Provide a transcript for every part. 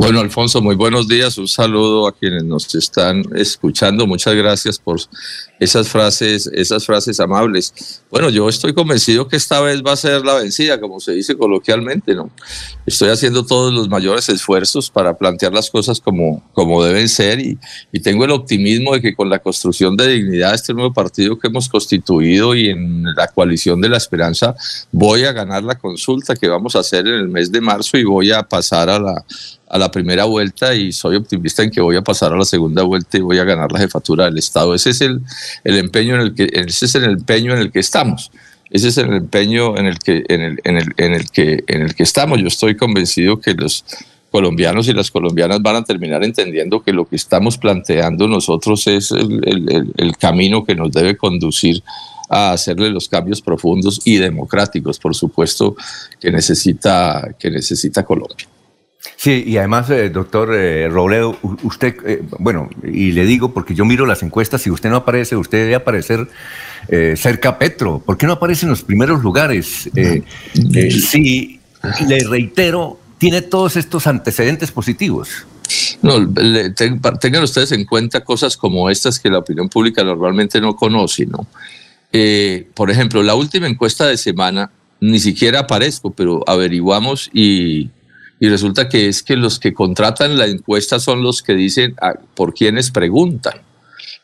Bueno, Alfonso, muy buenos días. Un saludo a quienes nos están escuchando. Muchas gracias por esas frases, esas frases amables. Bueno, yo estoy convencido que esta vez va a ser la vencida, como se dice coloquialmente, ¿no? Estoy haciendo todos los mayores esfuerzos para plantear las cosas como, como deben ser y, y tengo el optimismo de que con la construcción de dignidad, este nuevo partido que hemos constituido y en la coalición de la esperanza, voy a ganar la consulta que vamos a hacer en el mes de marzo y voy a pasar a la, a la primera vuelta y soy optimista en que voy a pasar a la segunda vuelta y voy a ganar la jefatura del Estado. Ese es el, el empeño en el que ese es el empeño en el que estamos. Ese es el empeño en el que en el, en el, en el que en el que estamos. Yo estoy convencido que los colombianos y las colombianas van a terminar entendiendo que lo que estamos planteando nosotros es el, el, el camino que nos debe conducir a hacerle los cambios profundos y democráticos, por supuesto, que necesita, que necesita Colombia. Sí, y además, eh, doctor eh, Robledo, usted, eh, bueno, y le digo porque yo miro las encuestas, si usted no aparece, usted debe aparecer eh, cerca a Petro. ¿Por qué no aparece en los primeros lugares? sí, le reitero, tiene todos estos antecedentes positivos. No, tengan ustedes en cuenta cosas como estas que la opinión pública normalmente no conoce, ¿no? por ejemplo, la última encuesta de semana, ni siquiera aparezco, pero averiguamos y y resulta que es que los que contratan la encuesta son los que dicen ah, por quienes preguntan.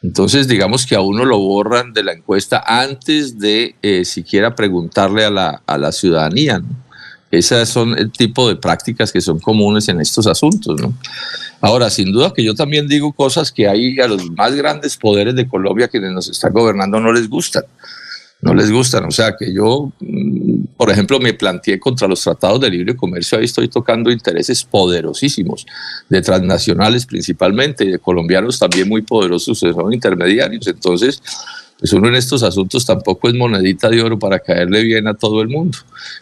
Entonces, digamos que a uno lo borran de la encuesta antes de eh, siquiera preguntarle a la, a la ciudadanía. ¿no? Esas son el tipo de prácticas que son comunes en estos asuntos. Ahora, sin duda que yo también digo cosas que hay a los más grandes poderes de Colombia quienes nos están gobernando no les gustan no les gustan. O sea que yo, mm, por ejemplo, me planteé contra los tratados de libre comercio, ahí estoy tocando intereses poderosísimos, de transnacionales principalmente, y de colombianos también muy poderosos, son intermediarios. Entonces, pues uno en estos asuntos tampoco es monedita de oro para caerle bien a todo el mundo.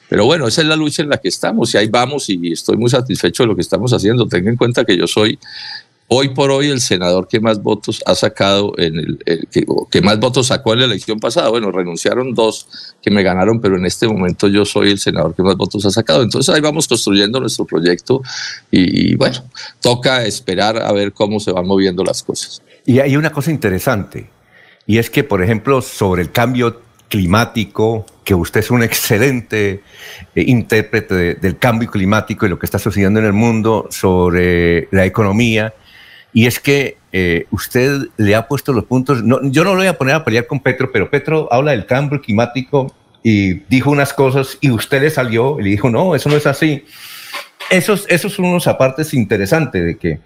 Pero bueno, esa es la lucha en la que estamos y ahí vamos y estoy muy satisfecho de lo que estamos haciendo. Tenga en cuenta que yo soy hoy por hoy el senador que más votos ha sacado en el, que, más votos sacó en la elección pasada. Bueno, renunciaron dos que me ganaron, pero en este momento yo soy el senador que más votos ha sacado. Entonces ahí vamos construyendo nuestro proyecto y, bueno, toca esperar a ver cómo se van moviendo las cosas. Y hay una cosa interesante, y es que, por ejemplo, sobre el cambio climático, que usted es un excelente eh, intérprete del cambio climático y lo que está sucediendo en el mundo, sobre la economía, y es que eh, usted le ha puesto los puntos, no, yo no lo voy a poner a pelear con Petro, pero Petro habla del cambio climático y dijo unas cosas y usted le salió y le dijo, no, eso no es así. Esos, esos son unos apartes interesantes de que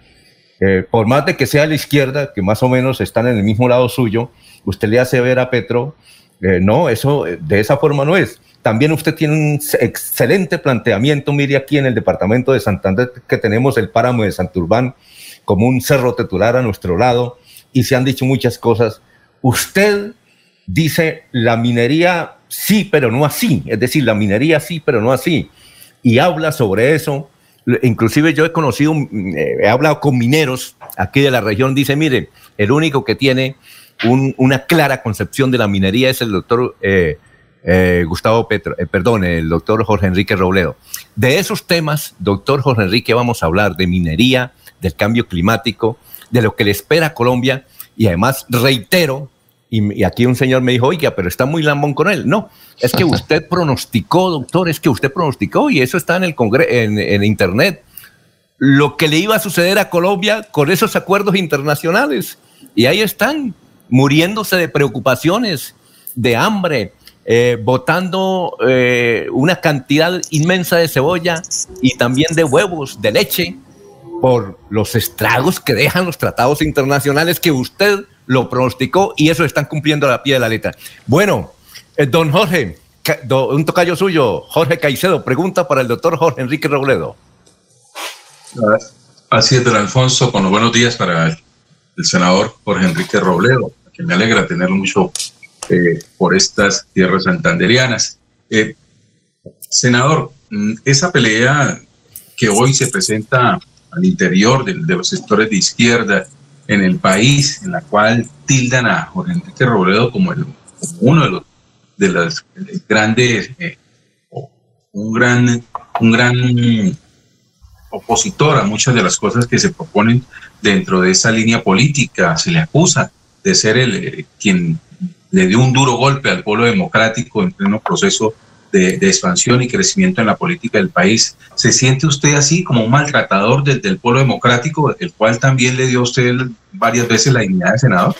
eh, por más de que sea la izquierda, que más o menos están en el mismo lado suyo, usted le hace ver a Petro, eh, no, eso de esa forma no es. También usted tiene un excelente planteamiento, mire aquí en el departamento de Santander que tenemos el páramo de Santurbán, como un cerro titular a nuestro lado y se han dicho muchas cosas. Usted dice la minería sí, pero no así, es decir, la minería sí, pero no así, y habla sobre eso. Inclusive yo he conocido, eh, he hablado con mineros aquí de la región, dice, mire, el único que tiene un, una clara concepción de la minería es el doctor eh, eh, Gustavo Petro, perdón, el doctor Jorge Enrique Robledo. De esos temas, doctor Jorge Enrique, vamos a hablar de minería, del cambio climático, de lo que le espera a Colombia y además reitero, y, aquí un señor me dijo, oiga, pero está muy lambón con él. No, es que usted pronosticó, doctor, es que usted pronosticó y eso está en el en, en internet, lo que le iba a suceder a Colombia con esos acuerdos internacionales. Y ahí están, muriéndose de preocupaciones, de hambre, eh, botando eh, una cantidad inmensa de cebolla y también de huevos, de leche, por los estragos que dejan los tratados internacionales que usted lo pronosticó y eso están cumpliendo a la pie de la letra. Bueno, eh, don Jorge, un tocayo suyo, Jorge Caicedo, pregunta para el doctor Jorge Enrique Robledo. Así es, don Alfonso, con los buenos días para el senador Jorge Enrique Robledo, que me alegra tenerlo mucho eh, por estas tierras santanderianas. Eh, senador, mm, esa pelea que hoy se presenta al interior de, los sectores de izquierda en el país, en la cual tildan a Jorge Enrique Robledo como, el, uno de los de las grandes, eh, un gran, un gran opositor a muchas de las cosas que se proponen dentro de esa línea política. Se le acusa de ser el eh, quien le dio un duro golpe al pueblo democrático en pleno proceso de, expansión y crecimiento en la política del país. ¿Se siente usted así como un maltratador del, del pueblo democrático, el cual también le dio a usted varias veces la dignidad de senador?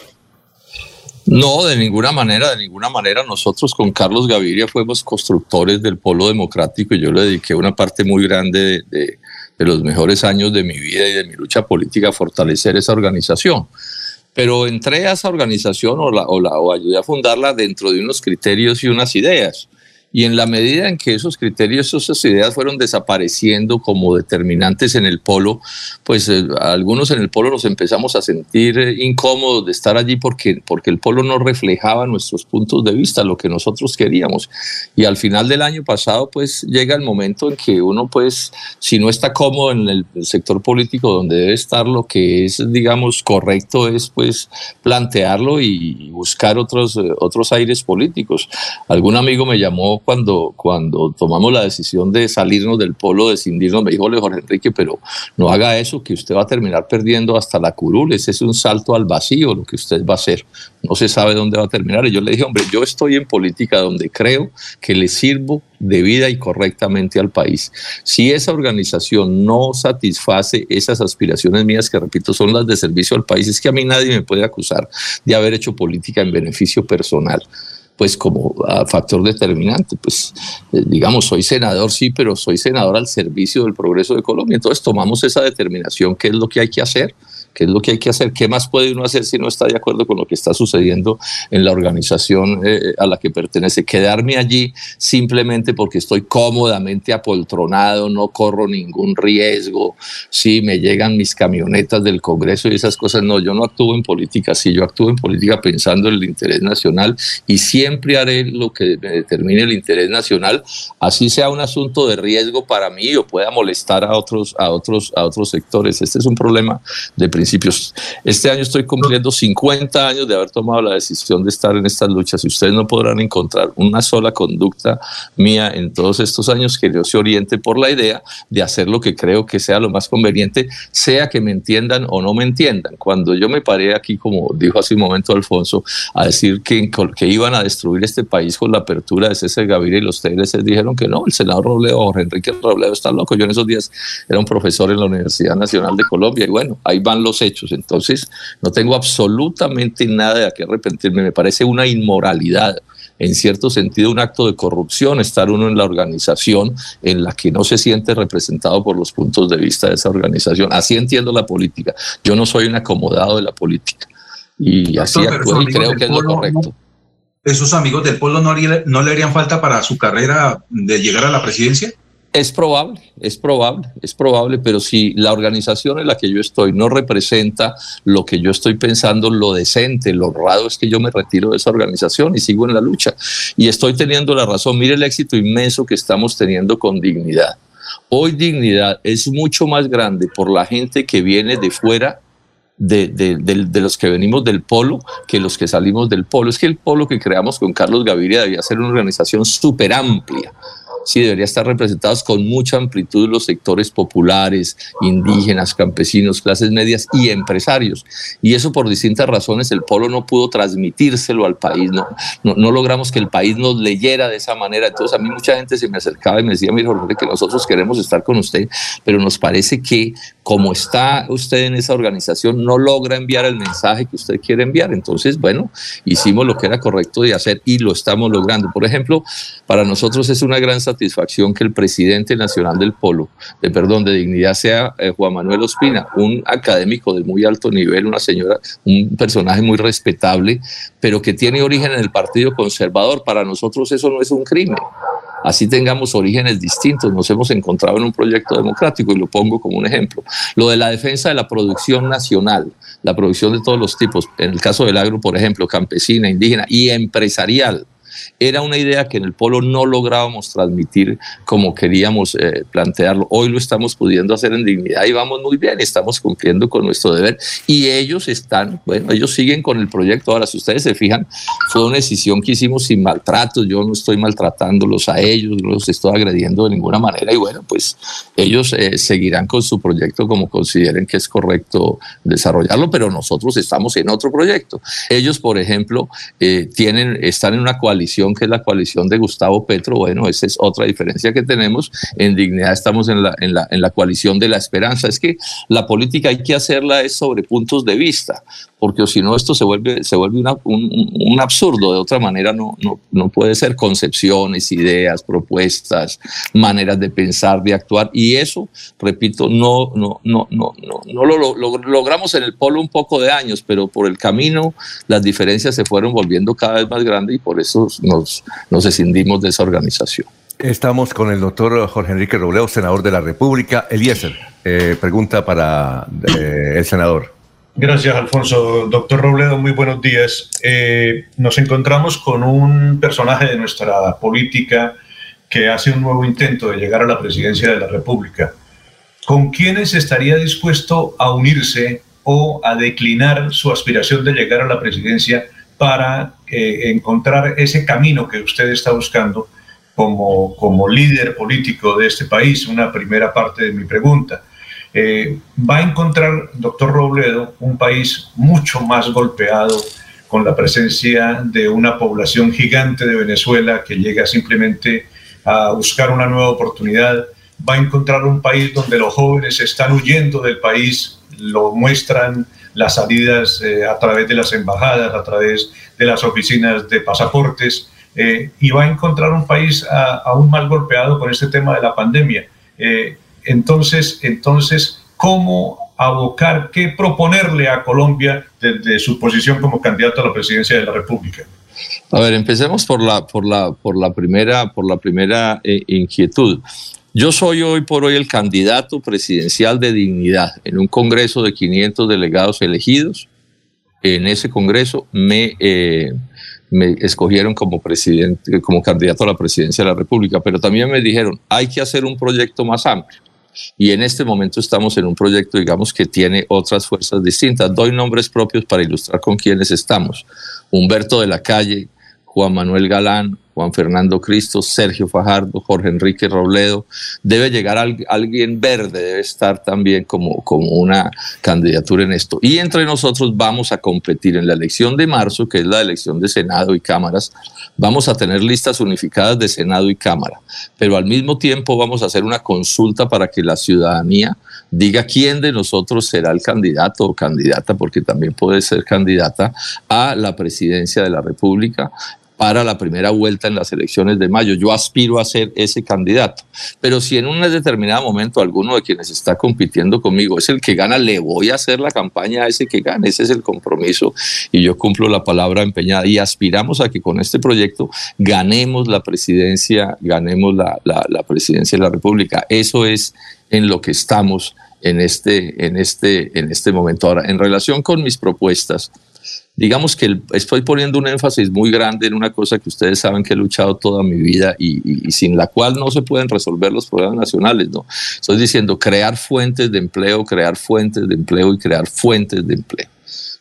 No, de ninguna manera, de ninguna manera. Nosotros con Carlos Gaviria fuimos constructores del polo democrático y yo le dediqué una parte muy grande de, los mejores años de mi vida y de mi lucha política a fortalecer esa organización. Pero entré a esa organización o, o, la, o ayudé a fundarla dentro de unos criterios y unas ideas. Y en la medida en que esos criterios, esas ideas fueron desapareciendo como determinantes en el polo, pues eh, algunos en el polo nos empezamos a sentir eh, incómodos de estar allí porque, porque el polo no reflejaba nuestros puntos de vista, lo que nosotros queríamos. Y al final del año pasado, pues llega el momento en que uno, pues, si no está cómodo en el sector político donde debe estar, lo que es, digamos, correcto es, pues, plantearlo y buscar otros, eh, otros aires políticos. Algún amigo me llamó cuando, cuando tomamos la decisión de salirnos del polo, de cindirnos, me dijo Jorge Enrique, pero no haga eso, que usted va a terminar perdiendo hasta la curul, ese es un salto al vacío lo que usted va a hacer, no se sabe dónde va a terminar. Y yo le dije, hombre, yo estoy en política donde creo que le sirvo de vida y correctamente al país. Si esa organización no satisface esas aspiraciones mías, que repito, son las de servicio al país, es que a mí nadie me puede acusar de haber hecho política en beneficio personal pues como factor determinante. Pues eh, digamos, soy senador, sí, pero soy senador al servicio del progreso de Colombia. Entonces tomamos esa determinación, qué es lo que hay que hacer qué es lo que hay que hacer, qué más puede uno hacer si no está de acuerdo con lo que está sucediendo en la organización eh, a la que pertenece. Quedarme allí simplemente porque estoy cómodamente apoltronado, no corro ningún riesgo, si me llegan mis camionetas del Congreso y esas cosas, no, yo no actúo en política, sí, yo actúo en política pensando en el interés nacional y siempre haré lo que me determine el interés nacional, así sea un asunto de riesgo para mí o pueda molestar a otros, a otros, a otros sectores. Este es un problema de Este año estoy cumpliendo 50 años de haber tomado la decisión de estar en estas luchas y ustedes no podrán encontrar una sola conducta mía en todos estos años que yo se oriente por la idea de hacer lo que creo que sea lo más conveniente, sea que me entiendan o no me entiendan. Cuando yo me paré aquí, como dijo hace un momento Alfonso, a decir que, que iban a destruir este país con la apertura de César Gaviria y los TLC dijeron que no, el senador Robledo, Jorge Enrique Robledo está loco. Yo en esos días era un profesor en la Universidad Nacional de Colombia y bueno, ahí van los hechos. Entonces, no tengo absolutamente nada de qué arrepentirme. Me parece una inmoralidad, en cierto sentido, un acto de corrupción estar uno en la organización en la que no se siente representado por los puntos de vista de esa organización. Así entiendo la política. Yo no soy un acomodado de la política. Y así actúo y creo que es lo correcto. ¿Esos amigos del pueblo no, no le harían falta para su carrera de llegar a la presidencia? Es probable, es probable, es probable, pero si la organización en la que yo estoy no representa lo que yo estoy pensando, lo decente, lo honrado es que yo me retiro de esa organización y sigo en la lucha. Y estoy teniendo la razón. Mire el éxito inmenso que estamos teniendo con dignidad. Hoy dignidad es mucho más grande por la gente que viene de fuera de, de, los que venimos del polo que los que salimos del polo. Es que el polo que creamos con Carlos Gaviria debía ser una organización súper amplia, sí debería estar representados con mucha amplitud los sectores populares, indígenas, campesinos, clases medias y empresarios. Y eso por distintas razones el polo no pudo transmitírselo al país, no, no, logramos que el país nos leyera de esa manera. Entonces a mí mucha gente se me acercaba y me decía, mire Jorge, que nosotros queremos estar con usted, pero nos parece que como está usted en esa organización no logra enviar el mensaje que usted quiere enviar. Entonces, bueno, hicimos lo que era correcto de hacer y lo estamos logrando. Por ejemplo, para nosotros es una gran satisfacción que el presidente nacional del Polo, de perdón, de dignidad, sea eh, Juan Manuel Ospina, un académico de muy alto nivel, una señora, un personaje muy respetable, pero que tiene origen en el Partido Conservador. Para nosotros eso no es un crimen así tengamos orígenes distintos, nos hemos encontrado en un proyecto democrático y lo pongo como un ejemplo. Lo de la defensa de la producción nacional, la producción de todos los tipos, en el caso del agro, por ejemplo, campesina, indígena y empresarial era una idea que en el polo no lográbamos transmitir como queríamos eh, plantearlo. Hoy lo estamos pudiendo hacer en dignidad y vamos muy bien, estamos cumpliendo con nuestro deber y ellos están, bueno, ellos siguen con el proyecto. Ahora, si ustedes se fijan, fue una decisión que hicimos sin maltratos, yo no estoy maltratándolos a ellos, no los estoy agrediendo de ninguna manera y bueno, pues ellos eh, seguirán con su proyecto como consideren que es correcto desarrollarlo, pero nosotros estamos en otro proyecto. Ellos, por ejemplo, eh, tienen, están en una coalición que es la coalición de Gustavo Petro, bueno, esa es otra diferencia que tenemos, en Dignidad estamos en la, en la, en la coalición de la esperanza, es que la política hay que hacerla es sobre puntos de vista, porque si no esto se vuelve, se vuelve un, absurdo, de otra manera no, no, no, puede ser concepciones, ideas, propuestas, maneras de pensar, de actuar, y eso, repito, no, no, no, no, no, no lo, logramos en el polo un poco de años, pero por el camino las diferencias se fueron volviendo cada vez más grandes y por eso nos, nos escindimos de esa organización. Estamos con el doctor Jorge Enrique Robledo, senador de la República. Eliezer, eh, pregunta para eh, el senador. Gracias, Alfonso. Doctor Robledo, muy buenos días. Eh, nos encontramos con un personaje de nuestra política que hace un nuevo intento de llegar a la presidencia de la República. ¿Con quiénes estaría dispuesto a unirse o a declinar su aspiración de llegar a la presidencia para eh, encontrar ese camino que usted está buscando como, como líder político de este país? Una primera parte de mi pregunta. Eh, va a encontrar, doctor Robledo, un país mucho más golpeado con la presencia de una población gigante de Venezuela que llega simplemente a buscar una nueva oportunidad. Va a encontrar un país donde los jóvenes están huyendo del país, lo muestran las salidas eh, a través de las embajadas, a través de las oficinas de pasaportes, eh, y va a encontrar un país aún más golpeado con este tema de la pandemia. Entonces, entonces, ¿cómo abocar, qué proponerle a Colombia desde su posición como candidato a la presidencia de la República? A ver, empecemos por la, por la, por la primera, por la primera eh, inquietud. Yo soy hoy por hoy el candidato presidencial de dignidad en un congreso de 500 delegados elegidos. En ese congreso me, eh, me escogieron como presidente, como candidato a la presidencia de la República, pero también me dijeron hay que hacer un proyecto más amplio. Y en este momento estamos en un proyecto, digamos, que tiene otras fuerzas distintas. Doy nombres propios para ilustrar con quiénes estamos. Humberto de la Calle, Juan Manuel Galán, Juan Fernando Cristo, Sergio Fajardo, Jorge Enrique Robledo. Debe llegar alguien verde, debe estar también como, como una candidatura en esto. Y entre nosotros vamos a competir en la elección de marzo, que es la elección de Senado y cámaras. Vamos a tener listas unificadas de Senado y Cámara, pero al mismo tiempo vamos a hacer una consulta para que la ciudadanía diga quién de nosotros será el candidato o candidata, porque también puede ser candidata a la presidencia de la República para la primera vuelta en las elecciones de mayo. Yo aspiro a ser ese candidato. Pero si en un determinado momento alguno de quienes está compitiendo conmigo es el que gana, le voy a hacer la campaña a ese que gane. Ese es el compromiso y yo cumplo la palabra empeñada. Y aspiramos a que con este proyecto ganemos la presidencia, ganemos la, la presidencia de la República. Eso es en lo que estamos en este, en este, en este momento. Ahora, en relación con mis propuestas, digamos que estoy poniendo un énfasis muy grande en una cosa que ustedes saben que he luchado toda mi vida y, sin la cual no se pueden resolver los problemas nacionales, ¿no? Estoy diciendo crear fuentes de empleo, crear fuentes de empleo y crear fuentes de empleo.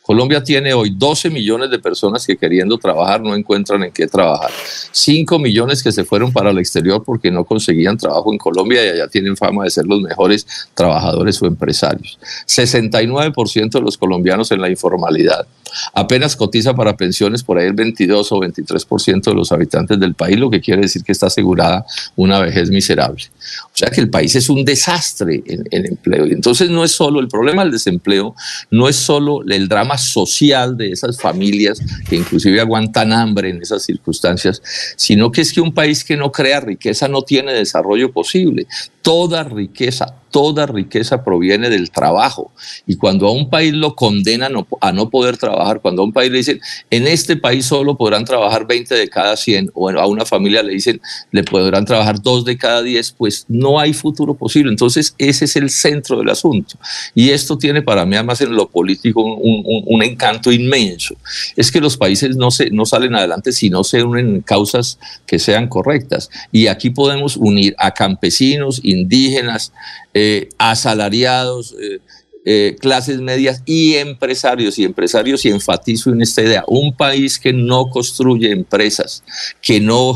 Colombia tiene hoy 12 millones de personas que queriendo trabajar no encuentran en qué trabajar. 5 millones que se fueron para el exterior porque no conseguían trabajo en Colombia y allá tienen fama de ser los mejores trabajadores o empresarios. 69% de los colombianos en la informalidad. Apenas cotiza para pensiones por ahí el 22 o 23% de los habitantes del país, lo que quiere decir que está asegurada una vejez miserable. O sea que el país es un desastre en, en empleo. Entonces no es solo el problema del desempleo, no es solo el drama social de esas familias que inclusive aguantan hambre en esas circunstancias, sino que es que un país que no crea riqueza no tiene desarrollo posible Toda riqueza, toda riqueza proviene del trabajo. Y cuando a un país lo condenan a no poder trabajar, cuando a un país le dicen, en este país solo podrán trabajar 20 de cada 100, o a una familia le dicen, le podrán trabajar 2 de cada 10, pues no hay futuro posible. Entonces, ese es el centro del asunto. Y esto tiene para mí, además, en lo político, un, encanto inmenso. Es que los países no, se, no salen adelante si no se unen en causas que sean correctas. Y aquí podemos unir a campesinos, indígenas, eh, asalariados, eh, eh, clases medias y empresarios y empresarios y enfatizo en esta idea, un país que no construye empresas, que no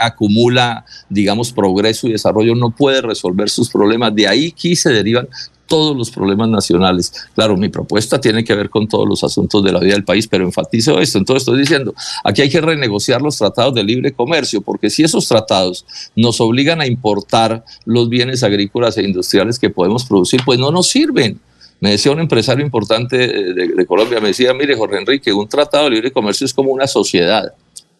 acumula, digamos, progreso y desarrollo, no puede resolver sus problemas. De ahí aquí se derivan todos los problemas nacionales. Claro, mi propuesta tiene que ver con todos los asuntos de la vida del país, pero enfatizo esto. Entonces estoy diciendo, aquí hay que renegociar los tratados de libre comercio, porque si esos tratados nos obligan a importar los bienes agrícolas e industriales que podemos producir, pues no nos sirven. Me decía un empresario importante de, Colombia, me decía, mire Jorge Enrique, un tratado de libre comercio es como una sociedad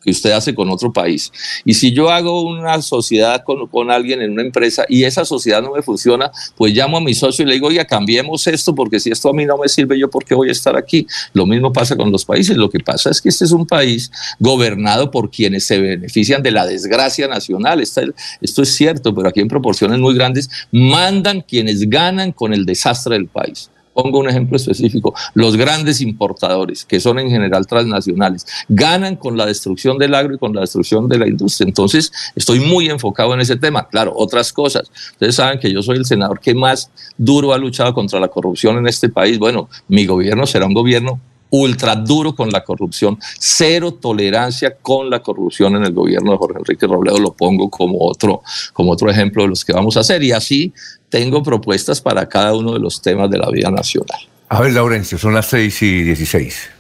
que usted hace con otro país. Y si yo hago una sociedad con, con, alguien en una empresa y esa sociedad no me funciona, pues llamo a mi socio y le digo, oye, cambiemos esto porque si esto a mí no me sirve, yo por qué voy a estar aquí. Lo mismo pasa con los países. Lo que pasa es que este es un país gobernado por quienes se benefician de la desgracia nacional. Esto es cierto, pero aquí en proporciones muy grandes mandan quienes ganan con el desastre del país. Pongo un ejemplo específico. Los grandes importadores, que son en general transnacionales, ganan con la destrucción del agro y con la destrucción de la industria. Entonces, estoy muy enfocado en ese tema. Claro, otras cosas. Ustedes saben que yo soy el senador que más duro ha luchado contra la corrupción en este país. Bueno, mi gobierno será un gobierno ultra duro con la corrupción, cero tolerancia con la corrupción en el gobierno de Jorge Enrique Robledo, lo pongo como otro, como otro ejemplo de los que vamos a hacer. Y así tengo propuestas para cada uno de los temas de la vida nacional. A ver, Laurencio, son las 6 y 16.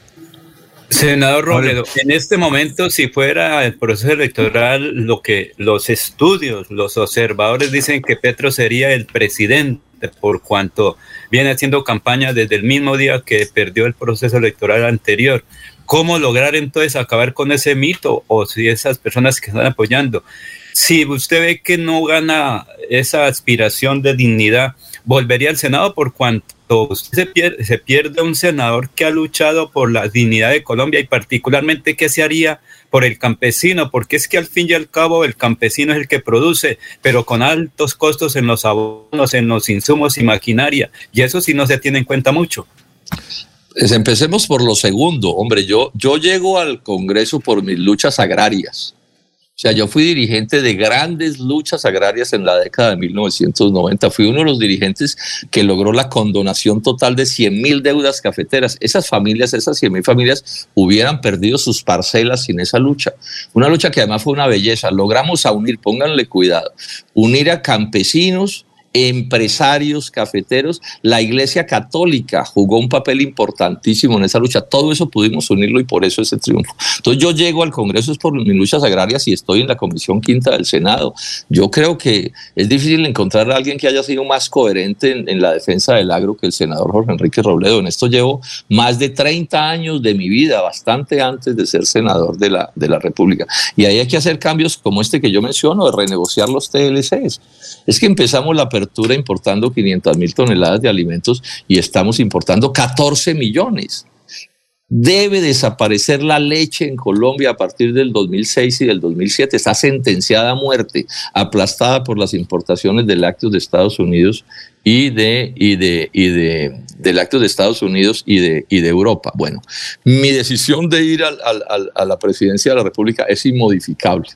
Senador Robledo, en este momento, si fuera el proceso electoral, lo que los estudios, los observadores dicen que Petro sería el presidente por cuanto viene haciendo campaña desde el mismo día que perdió el proceso electoral anterior. ¿Cómo lograr entonces acabar con ese mito o si esas personas que están apoyando? Si usted ve que no gana esa aspiración de dignidad, volvería al Senado por cuanto se pierde, se pierde un senador que ha luchado por la dignidad de Colombia y particularmente qué se haría por el campesino, porque es que al fin y al cabo el campesino es el que produce, pero con altos costos en los abonos, en los insumos y maquinaria, y eso sí no se tiene en cuenta mucho. Empecemos por lo segundo, hombre, yo, yo llego al Congreso por mis luchas agrarias o sea, yo fui dirigente de grandes luchas agrarias en la década de 1990. Fui uno de los dirigentes que logró la condonación total de 100 mil deudas cafeteras. Esas familias, esas 100 mil familias, hubieran perdido sus parcelas sin esa lucha. Una lucha que además fue una belleza. Logramos unir, pónganle cuidado, unir a campesinos, empresarios cafeteros, la Iglesia Católica jugó un papel importantísimo en esa lucha. Todo eso pudimos unirlo y por eso ese triunfo. Entonces yo llego al Congreso es por mis luchas agrarias y estoy en la Comisión Quinta del Senado. Yo creo que es difícil encontrar a alguien que haya sido más coherente en, la defensa del agro que el senador Jorge Enrique Robledo. En esto llevo más de 30 años de mi vida, bastante antes de ser senador de la, de la República. Y ahí hay que hacer cambios como este que yo menciono, de renegociar los TLCs. Es que empezamos la importando 500 mil toneladas de alimentos y estamos importando 14 millones. Debe desaparecer la leche en Colombia a partir del 2006 y del 2007. Está sentenciada a muerte, aplastada por las importaciones de lácteos de Estados Unidos y de, y de, y de, de lácteos de Estados Unidos y de, y de Europa. Bueno, mi decisión de ir a la presidencia de la República es inmodificable.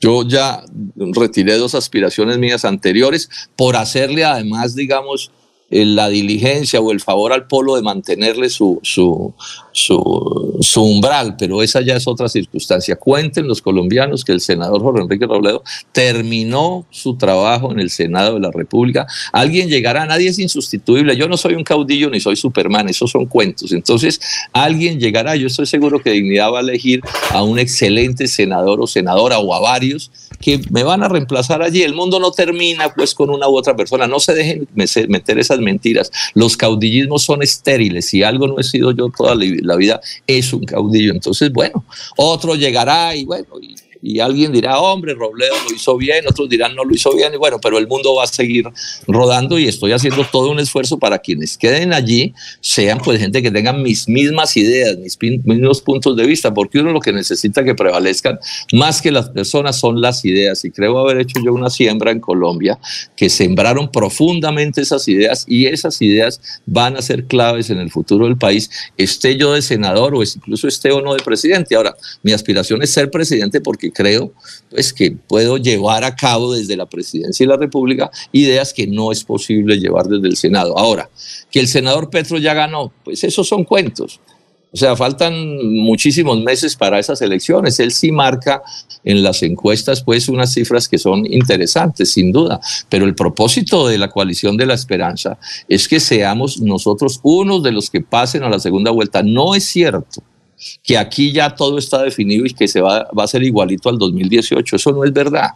Yo ya retiré dos aspiraciones mías anteriores por hacerle además, digamos, la diligencia o el favor al polo de mantenerle su, su, su, umbral, pero esa ya es otra circunstancia. Cuenten los colombianos que el senador Jorge Enrique Robledo terminó su trabajo en el Senado de la República. Alguien llegará, nadie es insustituible. Yo no soy un caudillo ni soy Superman, esos son cuentos. Entonces, alguien llegará, yo estoy seguro que Dignidad va a elegir a un excelente senador o senadora o a varios que me van a reemplazar allí. El mundo no termina pues con una u otra persona. No se dejen meter esas mentiras. Los caudillismos son estériles. Si algo no he sido yo toda la vida, es un caudillo. Entonces, bueno, otro llegará y bueno, y alguien dirá, hombre, Robledo lo hizo bien, otros dirán, no lo hizo bien, y bueno, pero el mundo va a seguir rodando y estoy haciendo todo un esfuerzo para quienes queden allí sean pues gente que tengan mis mismas ideas, mis mismos puntos de vista, porque uno lo que necesita que prevalezcan más que las personas son las ideas y creo haber hecho yo una siembra en Colombia que sembraron profundamente esas ideas y esas ideas van a ser claves en el futuro del país, esté yo de senador o incluso esté o no de presidente. Ahora, mi aspiración es ser presidente porque creo pues que puedo llevar a cabo desde la presidencia y la república ideas que no es posible llevar desde el Senado. Ahora, que el senador Petro ya ganó, pues esos son cuentos. O sea, faltan muchísimos meses para esas elecciones. Él sí marca en las encuestas pues unas cifras que son interesantes, sin duda. Pero el propósito de la coalición de la esperanza es que seamos nosotros unos de los que pasen a la segunda vuelta. No es cierto que aquí ya todo está definido y que se va, va a ser igualito al 2018. Eso no es verdad.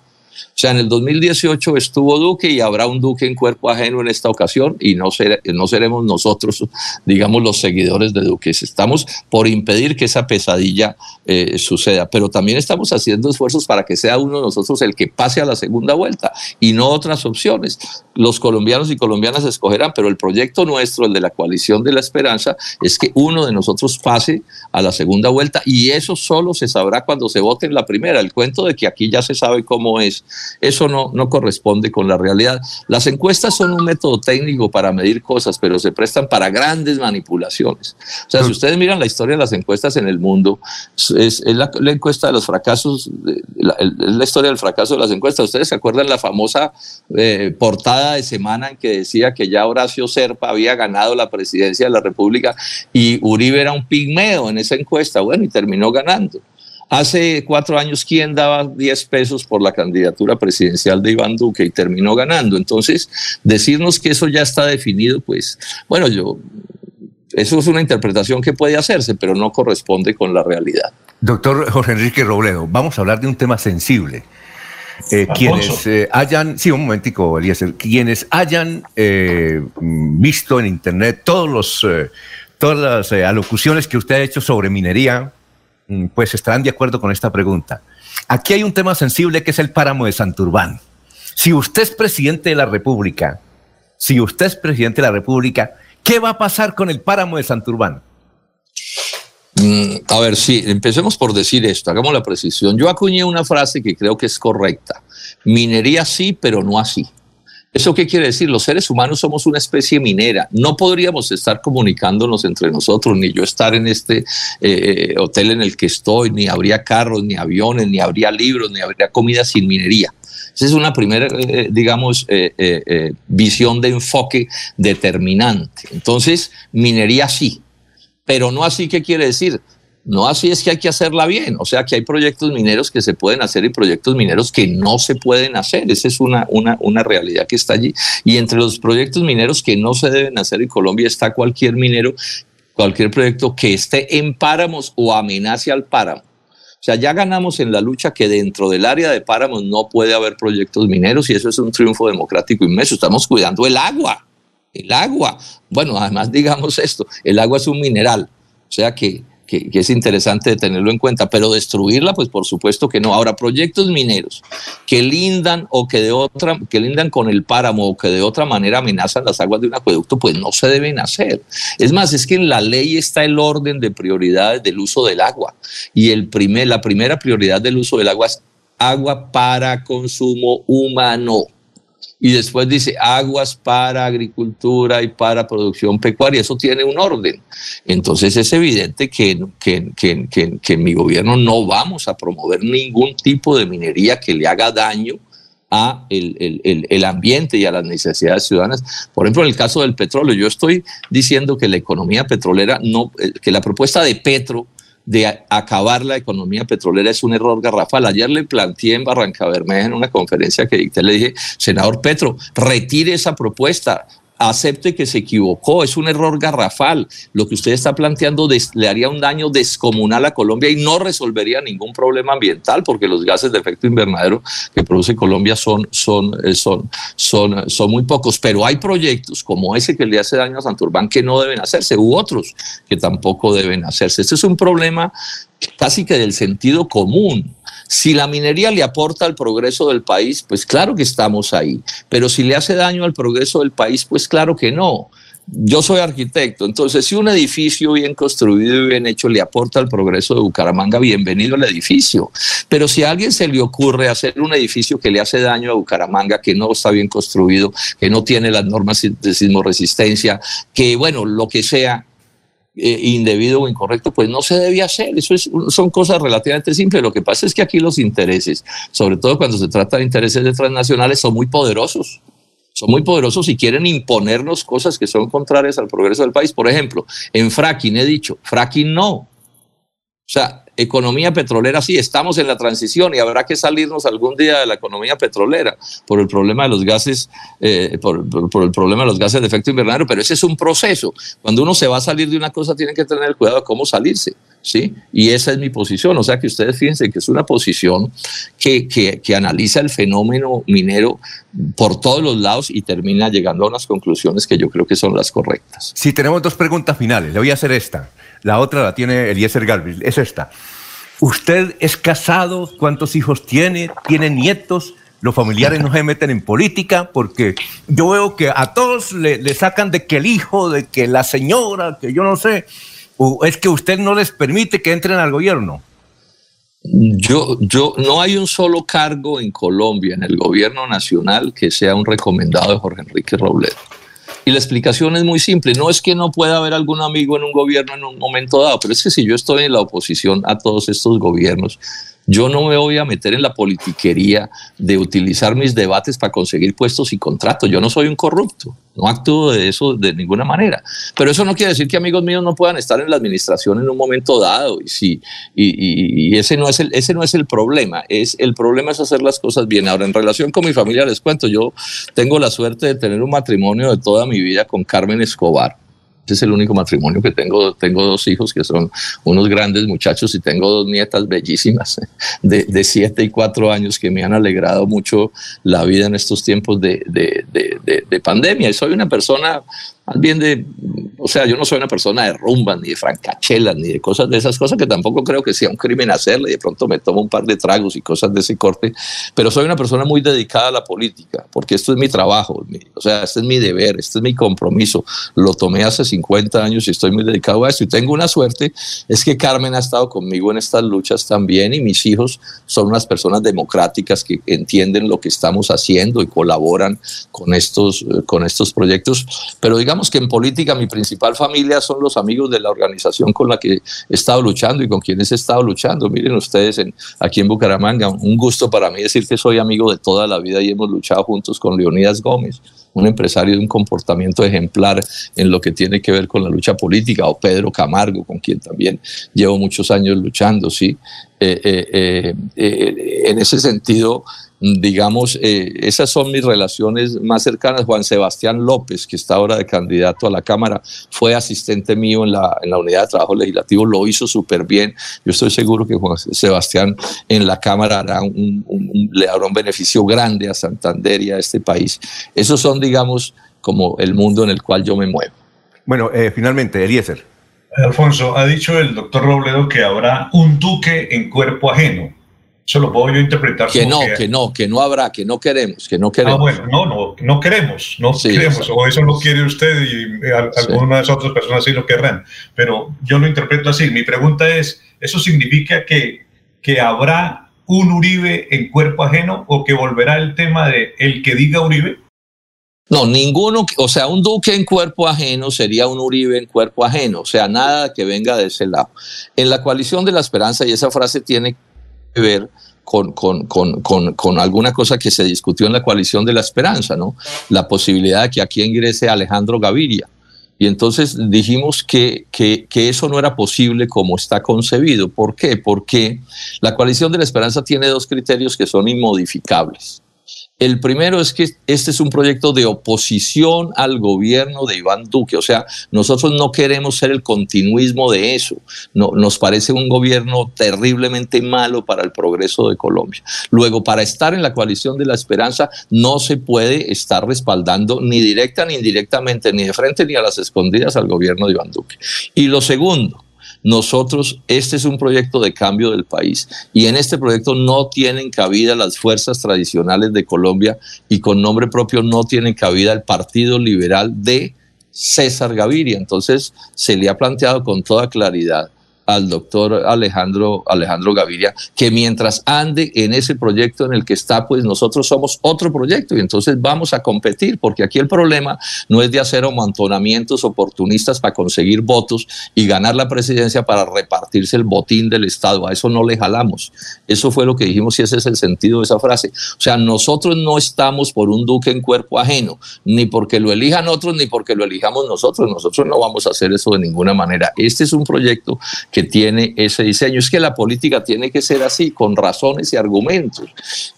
O sea, en el 2018 estuvo Duque y habrá un Duque en cuerpo ajeno en esta ocasión y no, no seremos nosotros, digamos, los seguidores de Duque. Estamos por impedir que esa pesadilla eh, suceda, pero también estamos haciendo esfuerzos para que sea uno de nosotros el que pase a la segunda vuelta y no otras opciones. Los colombianos y colombianas escogerán, pero el proyecto nuestro, el de la coalición de la esperanza, es que uno de nosotros pase a la segunda vuelta y eso solo se sabrá cuando se vote en la primera. El cuento de que aquí ya se sabe cómo es eso no, no corresponde con la realidad. Las encuestas son un método técnico para medir cosas, pero se prestan para grandes manipulaciones. O sea, si ustedes miran la historia de las encuestas en el mundo, es, la, encuesta de los fracasos, la, la historia del fracaso de las encuestas. ¿Ustedes se acuerdan la famosa eh, portada de semana en que decía que ya Horacio Serpa había ganado la presidencia de la República y Uribe era un pigmeo en esa encuesta? Bueno, y terminó ganando. Hace cuatro años, ¿quién daba 10 pesos por la candidatura presidencial de Iván Duque y terminó ganando? Entonces, decirnos que eso ya está definido, pues, bueno, yo, eso es una interpretación que puede hacerse, pero no corresponde con la realidad. Doctor Jorge Enrique Robledo, vamos a hablar de un tema sensible. Eh, quienes eh, hayan, sí, un momentico, Eliezer, quienes hayan eh, visto en internet todos los, todas las alocuciones que usted ha hecho sobre minería, pues estarán de acuerdo con esta pregunta. Aquí hay un tema sensible que es el páramo de Santurbán. Si usted es presidente de la República, si usted es presidente de la República, ¿qué va a pasar con el páramo de Santurbán? Mm, a ver, sí, empecemos por decir esto, hagamos la precisión. Yo acuñé una frase que creo que es correcta. Minería sí, pero no así. ¿Eso qué quiere decir? Los seres humanos somos una especie minera. No podríamos estar comunicándonos entre nosotros, ni yo estar en este eh, hotel en el que estoy, ni habría carros, ni aviones, ni habría libros, ni habría comida sin minería. Esa es una primera, eh, digamos, eh, visión de enfoque determinante. Entonces, minería sí, pero no así, ¿qué quiere decir? No así es que hay que hacerla bien. O sea que hay proyectos mineros que se pueden hacer y proyectos mineros que no se pueden hacer. Esa es una, una, una realidad que está allí. Y entre los proyectos mineros que no se deben hacer en Colombia está cualquier minero, cualquier proyecto que esté en páramos o amenace al páramo. O sea, ya ganamos en la lucha que dentro del área de páramos no puede haber proyectos mineros y eso es un triunfo democrático inmenso. Estamos cuidando el agua, el agua. Bueno, además digamos esto, el agua es un mineral. O sea que que, es interesante tenerlo en cuenta, pero destruirla, pues por supuesto que no. Ahora, proyectos mineros que lindan o que de otra, que lindan con el páramo o que de otra manera amenazan las aguas de un acueducto, pues no se deben hacer. Es más, es que en la ley está el orden de prioridades del uso del agua y el primer, la primera prioridad del uso del agua es agua para consumo humano y después dice aguas para agricultura y para producción pecuaria. Eso tiene un orden. Entonces es evidente que, que, que, que, en mi gobierno no vamos a promover ningún tipo de minería que le haga daño a el, el, el, ambiente y a las necesidades ciudadanas. Por ejemplo, en el caso del petróleo, yo estoy diciendo que la economía petrolera, no, eh, que la propuesta de Petro de acabar la economía petrolera es un error garrafal. Ayer le planteé en Barranca Bermeja en una conferencia que dicté, le dije, senador Petro, retire esa propuesta, acepte que se equivocó, es un error garrafal. Lo que usted está planteando le haría un daño descomunal a Colombia y no resolvería ningún problema ambiental porque los gases de efecto invernadero que produce Colombia son, son, eh, son, son, son muy pocos. Pero hay proyectos como ese que le hace daño a Santurbán que no deben hacerse, u otros que tampoco deben hacerse. Este es un problema casi que del sentido común. Si la minería le aporta al progreso del país, pues claro que estamos ahí. Pero si le hace daño al progreso del país, pues claro que no. Yo soy arquitecto, entonces si un edificio bien construido y bien hecho le aporta al progreso de Bucaramanga, bienvenido al edificio. Pero si a alguien se le ocurre hacer un edificio que le hace daño a Bucaramanga, que no está bien construido, que no tiene las normas de sismoresistencia, que bueno, lo que sea, eh, indebido o incorrecto, pues no se debe hacer. Eso son cosas relativamente simples. Lo que pasa es que aquí los intereses, sobre todo cuando se trata de intereses de transnacionales, son muy poderosos. Son muy poderosos y quieren imponernos cosas que son contrarias al progreso del país. Por ejemplo, en fracking he dicho, fracking no. O sea, economía petrolera, sí, estamos en la transición y habrá que salirnos algún día de la economía petrolera por el problema de los gases, eh, por, el problema de los gases de efecto invernadero, pero ese es un proceso. Cuando uno se va a salir de una cosa, tiene que tener cuidado de cómo salirse, ¿sí? Y esa es mi posición. O sea, que ustedes fíjense que es una posición que, que, que analiza el fenómeno minero por todos los lados y termina llegando a unas conclusiones que yo creo que son las correctas. Sí, tenemos dos preguntas finales. Le voy a hacer esta. La otra la tiene Eliezer Galvin. Es esta. ¿Usted es casado? ¿Cuántos hijos tiene? ¿Tiene nietos? Los familiares no se meten en política porque yo veo que a todos le, sacan de que el hijo, de que la señora, que yo no sé. ¿O es que usted no les permite que entren al gobierno? Yo, yo, no hay un solo cargo en Colombia, en el gobierno nacional, que sea un recomendado de Jorge Enrique Robledo. Y la explicación es muy simple. No es que no pueda haber algún amigo en un gobierno en un momento dado, pero es que si yo estoy en la oposición a todos estos gobiernos, yo no me voy a meter en la politiquería de utilizar mis debates para conseguir puestos y contratos. Yo no soy un corrupto, no actúo de eso de ninguna manera. Pero eso no quiere decir que amigos míos no puedan estar en la administración en un momento dado. Y, y, ese, no es el, ese no es el problema. Es, el problema es hacer las cosas bien. Ahora, en relación con mi familia, les cuento, yo tengo la suerte de tener un matrimonio de toda mi vida con Carmen Escobar es el único matrimonio que tengo. Tengo dos hijos que son unos grandes muchachos y tengo dos nietas bellísimas de, siete y cuatro años que me han alegrado mucho la vida en estos tiempos de, de pandemia. Y soy una persona más bien de, o sea, yo no soy una persona de rumba, ni de francachelas, ni de cosas de esas cosas que tampoco creo que sea un crimen hacerle. De pronto me tomo un par de tragos y cosas de ese corte, pero soy una persona muy dedicada a la política, porque esto es mi trabajo, o sea, este es mi deber, este es mi compromiso. Lo tomé hace 50 años y estoy muy dedicado a esto. Y tengo una suerte, es que Carmen ha estado conmigo en estas luchas también y mis hijos son unas personas democráticas que entienden lo que estamos haciendo y colaboran con estos, con estos proyectos. Pero digamos, digamos que en política mi principal familia son los amigos de la organización con la que he estado luchando y con quienes he estado luchando. Miren ustedes en, aquí en Bucaramanga, un gusto para mí decir que soy amigo de toda la vida y hemos luchado juntos con Leonidas Gómez, un empresario de un comportamiento ejemplar en lo que tiene que ver con la lucha política, o Pedro Camargo, con quien también llevo muchos años luchando, ¿sí? Eh, eh, eh, en ese sentido, digamos, eh, esas son mis relaciones más cercanas. Juan Sebastián López, que está ahora de candidato a la Cámara, fue asistente mío en la, en la unidad de trabajo legislativo, lo hizo súper bien. Yo estoy seguro que Juan Sebastián en la Cámara hará un, le hará un beneficio grande a Santander y a este país. Esos son, digamos, como el mundo en el cual yo me muevo. Bueno, eh, finalmente, Eliezer. Alfonso, ha dicho el doctor Robledo que habrá un duque en cuerpo ajeno. Eso lo puedo yo interpretar que no, que, no, que no habrá, que no queremos, que no queremos. Ah, bueno, no, no, no queremos, no queremos, o eso lo quiere usted y algunas otras personas sí lo querrán, pero yo lo interpreto así. Mi pregunta es, ¿eso significa que, que habrá un Uribe en cuerpo ajeno o que volverá el tema de el que diga Uribe? No, ninguno, o sea, un duque en cuerpo ajeno sería un Uribe en cuerpo ajeno, o sea, nada que venga de ese lado. En la coalición de la esperanza, y esa frase tiene ver con, con, con, con, alguna cosa que se discutió en la coalición de la esperanza, ¿no? La posibilidad de que aquí ingrese Alejandro Gaviria. Y entonces dijimos que, que, que, eso no era posible como está concebido. ¿Por qué? Porque la coalición de la esperanza tiene dos criterios que son inmodificables. El primero es que este es un proyecto de oposición al gobierno de Iván Duque. O sea, nosotros no queremos ser el continuismo de eso. No, nos parece un gobierno terriblemente malo para el progreso de Colombia. Luego, para estar en la coalición de la esperanza, no se puede estar respaldando ni directa ni indirectamente, ni de frente ni a las escondidas al gobierno de Iván Duque. Y lo segundo, nosotros, este es un proyecto de cambio del país y en este proyecto no tienen cabida las fuerzas tradicionales de Colombia y con nombre propio no tienen cabida el Partido Liberal de César Gaviria. Entonces se le ha planteado con toda claridad al doctor Alejandro, Alejandro Gaviria, que mientras ande en ese proyecto en el que está, pues nosotros somos otro proyecto y entonces vamos a competir, porque aquí el problema no es de hacer amontonamientos oportunistas para conseguir votos y ganar la presidencia para repartirse el botín del Estado. A eso no le jalamos. Eso fue lo que dijimos y ese es el sentido de esa frase. O sea, nosotros no estamos por un duque en cuerpo ajeno, ni porque lo elijan otros, ni porque lo elijamos nosotros. Nosotros no vamos a hacer eso de ninguna manera. Este es un proyecto que tiene ese diseño. Es que la política tiene que ser así, con razones y argumentos.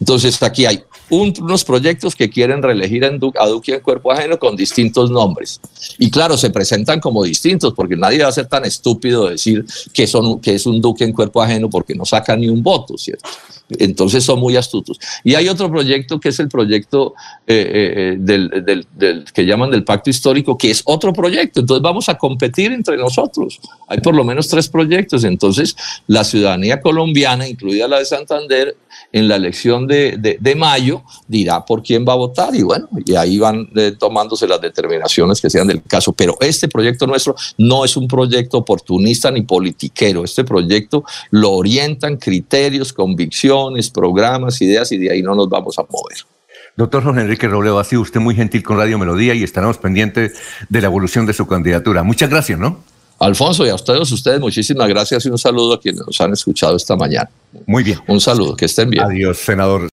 Entonces, aquí hay unos proyectos que quieren reelegir a Duque en cuerpo ajeno con distintos nombres. Y claro, se presentan como distintos, porque nadie va a ser tan estúpido decir que, son, que es un Duque en cuerpo ajeno porque no saca ni un voto, ¿cierto? Entonces son muy astutos. Y hay otro proyecto que es el proyecto eh, eh, del, del, que llaman del pacto histórico, que es otro proyecto. Entonces vamos a competir entre nosotros. Hay por lo menos tres proyectos. Entonces la ciudadanía colombiana, incluida la de Santander, en la elección de, de, mayo dirá por quién va a votar y bueno, y ahí van eh, tomándose las determinaciones que sean del caso. Pero este proyecto nuestro no es un proyecto oportunista ni politiquero. Este proyecto lo orientan criterios, convicciones, programas, ideas y de ahí no nos vamos a mover. Doctor Jorge Enrique Robledo, ha sido usted muy gentil con Radio Melodía y estaremos pendientes de la evolución de su candidatura. Muchas gracias, ¿no? Alfonso, y a ustedes, ustedes muchísimas gracias y un saludo a quienes nos han escuchado esta mañana. Muy bien. Un saludo, que estén bien. Adiós, senador.